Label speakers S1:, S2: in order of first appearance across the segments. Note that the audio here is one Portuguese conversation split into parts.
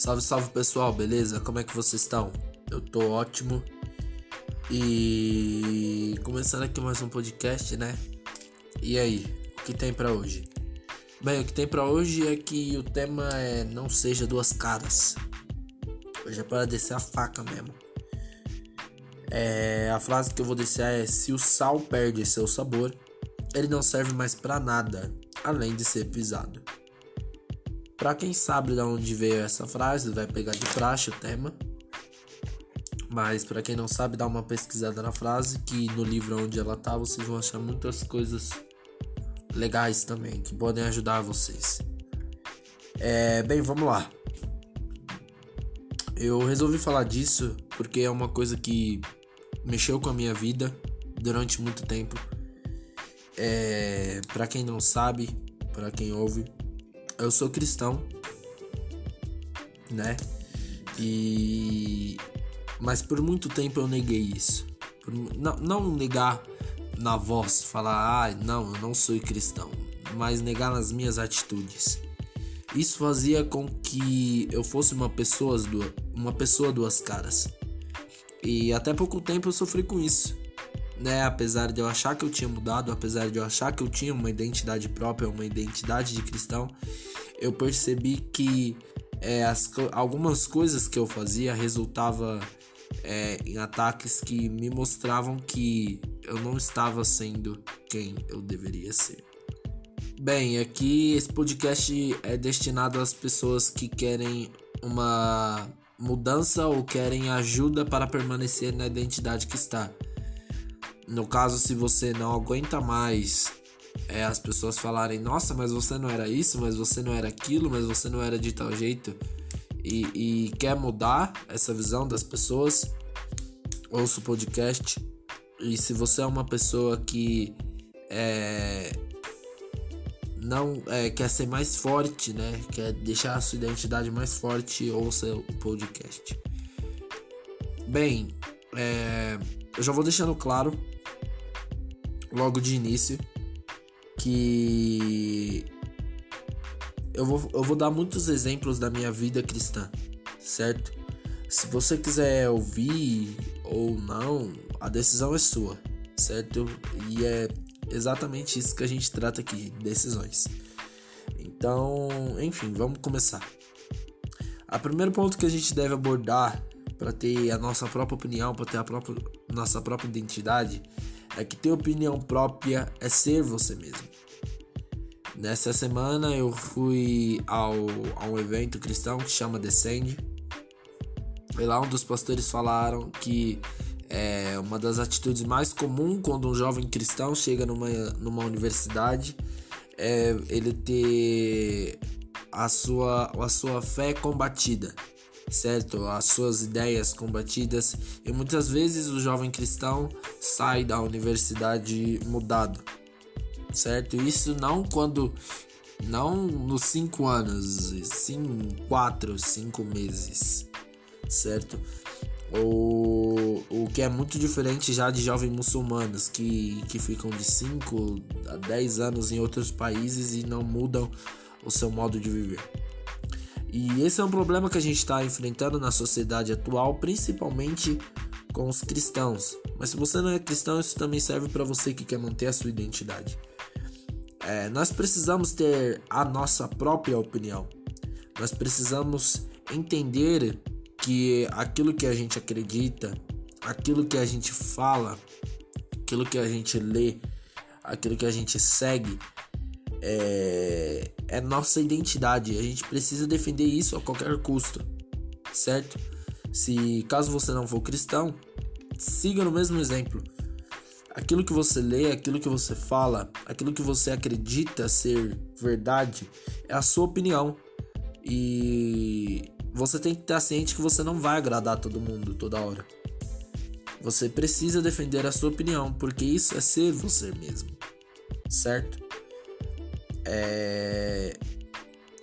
S1: Salve, salve pessoal, beleza? Como é que vocês estão? Eu tô ótimo. E começando aqui mais um podcast, né? E aí, o que tem para hoje? Bem, o que tem para hoje é que o tema é não seja duas caras. Hoje é para descer a faca mesmo. É, a frase que eu vou descer é: se o sal perde seu sabor, ele não serve mais para nada, além de ser pisado. Para quem sabe de onde veio essa frase, vai pegar de praxe o tema. Mas para quem não sabe, dá uma pesquisada na frase, que no livro onde ela tá, vocês vão achar muitas coisas legais também que podem ajudar vocês. É, bem, vamos lá. Eu resolvi falar disso porque é uma coisa que mexeu com a minha vida durante muito tempo. É, para quem não sabe, para quem ouve, eu sou cristão, né? E mas por muito tempo eu neguei isso. Por, não, não negar na voz, falar, ah, não, eu não sou cristão, mas negar nas minhas atitudes. Isso fazia com que eu fosse uma pessoa, uma pessoa duas caras. E até pouco tempo eu sofri com isso. Né? Apesar de eu achar que eu tinha mudado, apesar de eu achar que eu tinha uma identidade própria, uma identidade de cristão, eu percebi que é, as, algumas coisas que eu fazia resultava é, em ataques que me mostravam que eu não estava sendo quem eu deveria ser. Bem, aqui esse podcast é destinado às pessoas que querem uma mudança ou querem ajuda para permanecer na identidade que está. No caso, se você não aguenta mais é, as pessoas falarem: Nossa, mas você não era isso, mas você não era aquilo, mas você não era de tal jeito, e, e quer mudar essa visão das pessoas, ouça o podcast. E se você é uma pessoa que é, não é, quer ser mais forte, né? Quer deixar a sua identidade mais forte, ouça o podcast. Bem, é, eu já vou deixando claro logo de início que eu vou, eu vou dar muitos exemplos da minha vida cristã, certo? Se você quiser ouvir ou não, a decisão é sua, certo? E é exatamente isso que a gente trata aqui, decisões. Então, enfim, vamos começar. O primeiro ponto que a gente deve abordar para ter a nossa própria opinião, para ter a própria, nossa própria identidade, é que ter opinião própria é ser você mesmo. Nessa semana eu fui ao, a um evento cristão que chama Descende. E lá um dos pastores falaram que é uma das atitudes mais comuns quando um jovem cristão chega numa, numa universidade é ele ter a sua, a sua fé combatida, certo? As suas ideias combatidas. E muitas vezes o jovem cristão sai da universidade mudado certo? Isso não quando. Não nos cinco anos, sim quatro, cinco meses, certo? O, o que é muito diferente já de jovens muçulmanos que, que ficam de 5 a 10 anos em outros países e não mudam o seu modo de viver. E esse é um problema que a gente está enfrentando na sociedade atual, principalmente com os cristãos. Mas se você não é cristão, isso também serve para você que quer manter a sua identidade. É, nós precisamos ter a nossa própria opinião. Nós precisamos entender que aquilo que a gente acredita, aquilo que a gente fala, aquilo que a gente lê, aquilo que a gente segue é, é nossa identidade. A gente precisa defender isso a qualquer custo, certo? Se caso você não for cristão, siga no mesmo exemplo aquilo que você lê, aquilo que você fala, aquilo que você acredita ser verdade, é a sua opinião. E você tem que estar ciente que você não vai agradar todo mundo toda hora. Você precisa defender a sua opinião, porque isso é ser você mesmo, certo? É...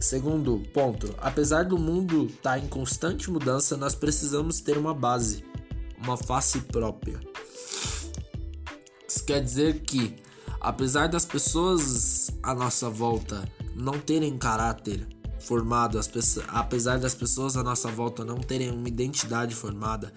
S1: Segundo ponto, apesar do mundo estar tá em constante mudança, nós precisamos ter uma base, uma face própria. Isso quer dizer que, apesar das pessoas à nossa volta não terem caráter, formado, as pessoas, apesar das pessoas à nossa volta não terem uma identidade formada,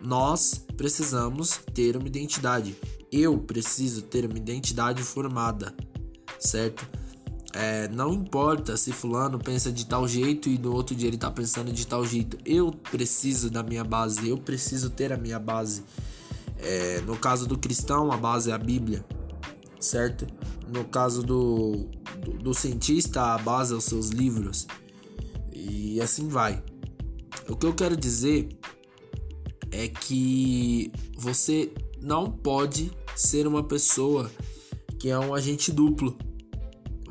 S1: nós precisamos ter uma identidade. Eu preciso ter uma identidade formada, certo? É, não importa se fulano pensa de tal jeito e no outro dia ele tá pensando de tal jeito. Eu preciso da minha base, eu preciso ter a minha base. É, no caso do cristão, a base é a Bíblia, certo? No caso do, do, do cientista, a base é os seus livros. E assim vai. O que eu quero dizer é que você não pode ser uma pessoa que é um agente duplo.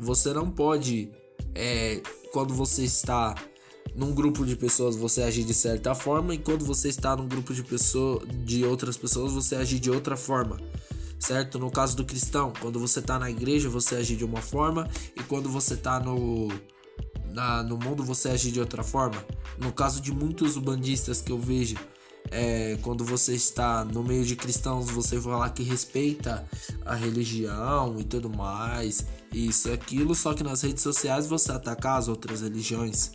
S1: Você não pode, é, quando você está num grupo de pessoas, você agir de certa forma, e quando você está num grupo de pessoas, de outras pessoas, você agir de outra forma. Certo? No caso do cristão, quando você está na igreja, você agir de uma forma, e quando você está no, no mundo, você agir de outra forma. No caso de muitos bandistas que eu vejo, é, quando você está no meio de cristãos, você falar que respeita a religião e tudo mais, isso aquilo, só que nas redes sociais você atacar as outras religiões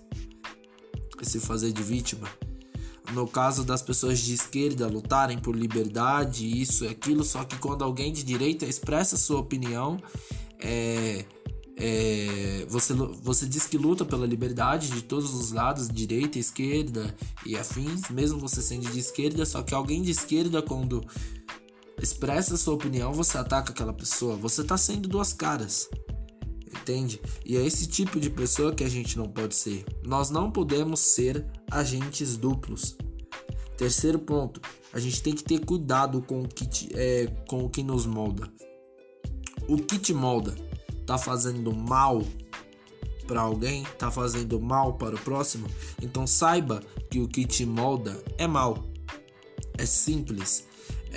S1: e se fazer de vítima. No caso das pessoas de esquerda lutarem por liberdade, isso e aquilo, só que quando alguém de direita expressa sua opinião, é, é, você, você diz que luta pela liberdade de todos os lados, direita, esquerda e afins, mesmo você sendo de esquerda, só que alguém de esquerda, quando expressa sua opinião, você ataca aquela pessoa. Você tá sendo duas caras. Entende? E é esse tipo de pessoa que a gente não pode ser. Nós não podemos ser agentes duplos. Terceiro ponto, a gente tem que ter cuidado com o que, te, é, com o que nos molda. O que te molda? tá fazendo mal para alguém, tá fazendo mal para o próximo, então saiba que o que te molda é mal. É simples.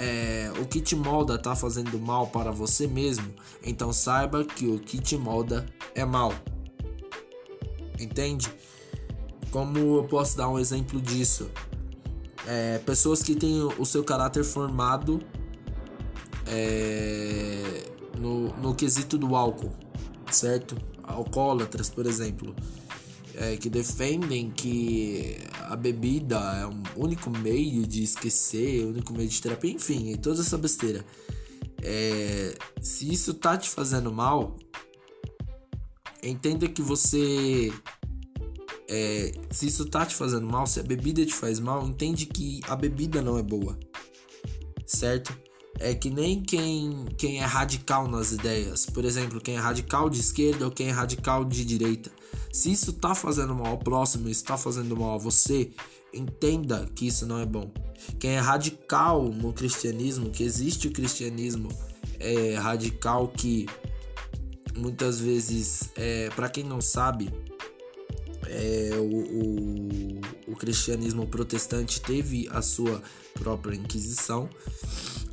S1: É, o que te molda tá fazendo mal para você mesmo, então saiba que o que te molda é mal. Entende? Como eu posso dar um exemplo disso? É, pessoas que têm o seu caráter formado é, no, no quesito do álcool, certo? Alcoólatras, por exemplo, é, que defendem que a bebida é um único meio de esquecer, o único meio de terapia, enfim, toda essa besteira. É, se isso tá te fazendo mal, entenda que você. É, se isso tá te fazendo mal, se a bebida te faz mal, entende que a bebida não é boa, certo? É que nem quem, quem é radical nas ideias. Por exemplo, quem é radical de esquerda ou quem é radical de direita. Se isso tá fazendo mal ao próximo, isso tá fazendo mal a você, entenda que isso não é bom. Quem é radical no cristianismo, que existe o cristianismo é, radical que muitas vezes, é, para quem não sabe, é, o, o, o cristianismo protestante teve a sua própria Inquisição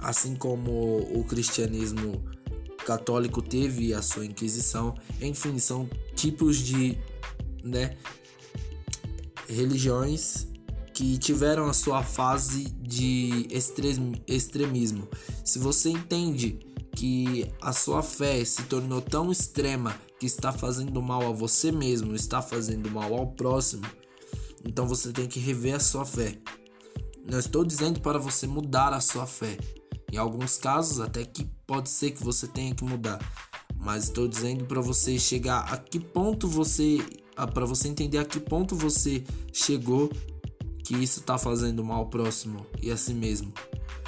S1: assim como o cristianismo católico teve a sua Inquisição. Enfim, são tipos de né, religiões que tiveram a sua fase de extremismo. Se você entende que a sua fé se tornou tão extrema que está fazendo mal a você mesmo, está fazendo mal ao próximo, então você tem que rever a sua fé. Não estou dizendo para você mudar a sua fé, em alguns casos, até que pode ser que você tenha que mudar. Mas estou dizendo para você chegar a que ponto você. para você entender a que ponto você chegou que isso está fazendo mal ao próximo e a si mesmo.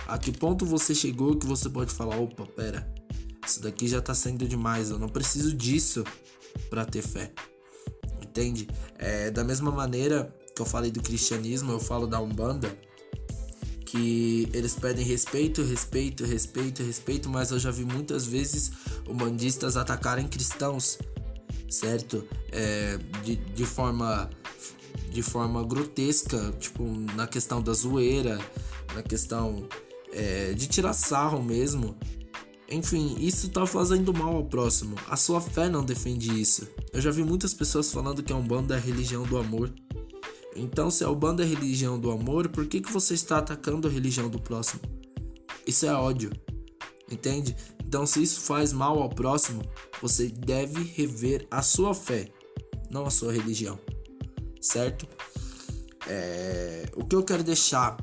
S1: A que ponto você chegou que você pode falar: opa, pera, isso daqui já está sendo demais, eu não preciso disso para ter fé. Entende? É, da mesma maneira que eu falei do cristianismo, eu falo da Umbanda que eles pedem respeito, respeito, respeito, respeito, mas eu já vi muitas vezes umbandistas atacarem cristãos, certo? É, de, de forma de forma grotesca, tipo na questão da zoeira, na questão é, de tirar sarro mesmo. Enfim, isso tá fazendo mal ao próximo. A sua fé não defende isso. Eu já vi muitas pessoas falando que a Umbanda é a religião do amor. Então, se a Ubanda é a religião do amor, por que, que você está atacando a religião do próximo? Isso é ódio, entende? Então, se isso faz mal ao próximo, você deve rever a sua fé. não a sua religião, certo? É, o que eu quero deixar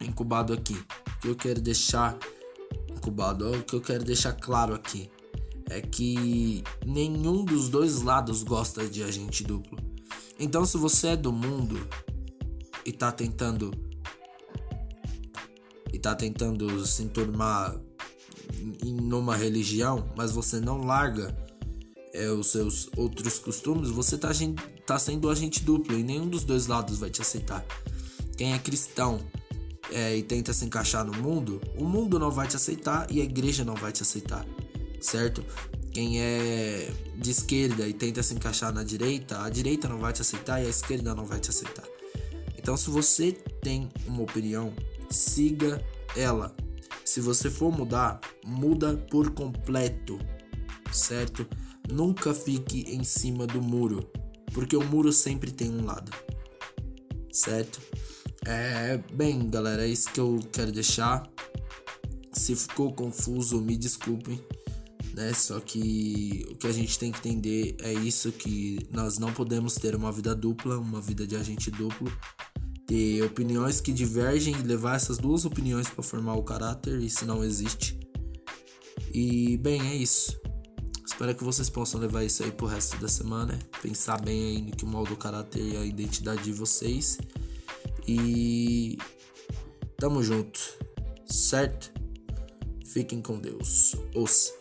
S1: incubado aqui, o que eu quero deixar incubado, o que eu quero deixar claro aqui é que nenhum dos dois lados gosta de agente duplo. Então, se você é do mundo e tá tentando e tá tentando se enturmar em numa religião, mas você não larga é, os seus outros costumes, você tá, tá sendo agente duplo e nenhum dos dois lados vai te aceitar. Quem é cristão é, e tenta se encaixar no mundo, o mundo não vai te aceitar e a igreja não vai te aceitar, certo? Quem é de esquerda e tenta se encaixar na direita, a direita não vai te aceitar e a esquerda não vai te aceitar. Então, se você tem uma opinião, siga ela. Se você for mudar, muda por completo, certo? Nunca fique em cima do muro, porque o muro sempre tem um lado, certo? É, bem, galera, é isso que eu quero deixar. Se ficou confuso, me desculpem, né? Só que o que a gente tem que entender é isso que nós não podemos ter uma vida dupla, uma vida de agente duplo ter opiniões que divergem e levar essas duas opiniões para formar o caráter, isso não existe. E bem, é isso. Espero que vocês possam levar isso aí pro resto da semana, pensar bem aí no que molda o caráter e a identidade de vocês. E tamo junto, certo? Fiquem com Deus. Os